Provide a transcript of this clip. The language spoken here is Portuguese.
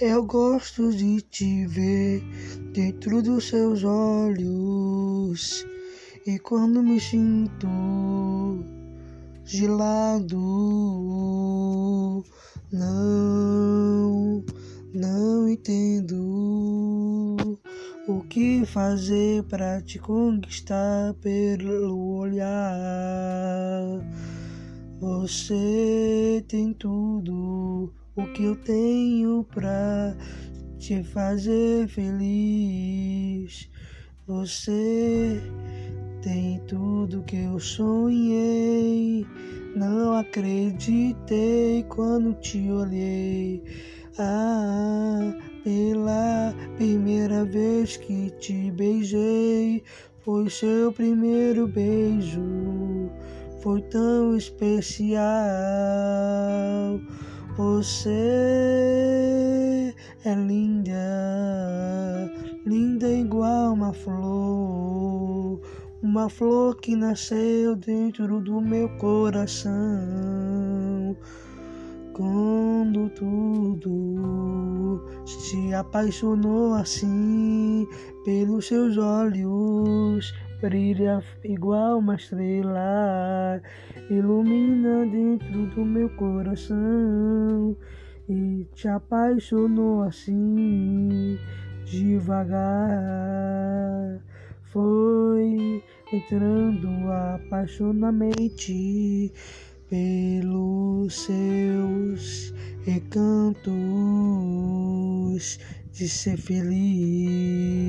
Eu gosto de te ver dentro dos seus olhos. E quando me sinto gelado, não, não entendo o que fazer para te conquistar pelo olhar. Você tem tudo o que eu tenho pra te fazer feliz. Você tem tudo que eu sonhei. Não acreditei quando te olhei. Ah, pela primeira vez que te beijei, foi seu primeiro beijo. Foi tão especial. Você é linda, linda igual uma flor, uma flor que nasceu dentro do meu coração. Quando tudo se apaixonou assim pelos seus olhos, brilha igual uma estrela, ilumina dentro do meu coração e te apaixonou assim devagar. Foi entrando apaixonadamente pelos seus recantos de ser feliz.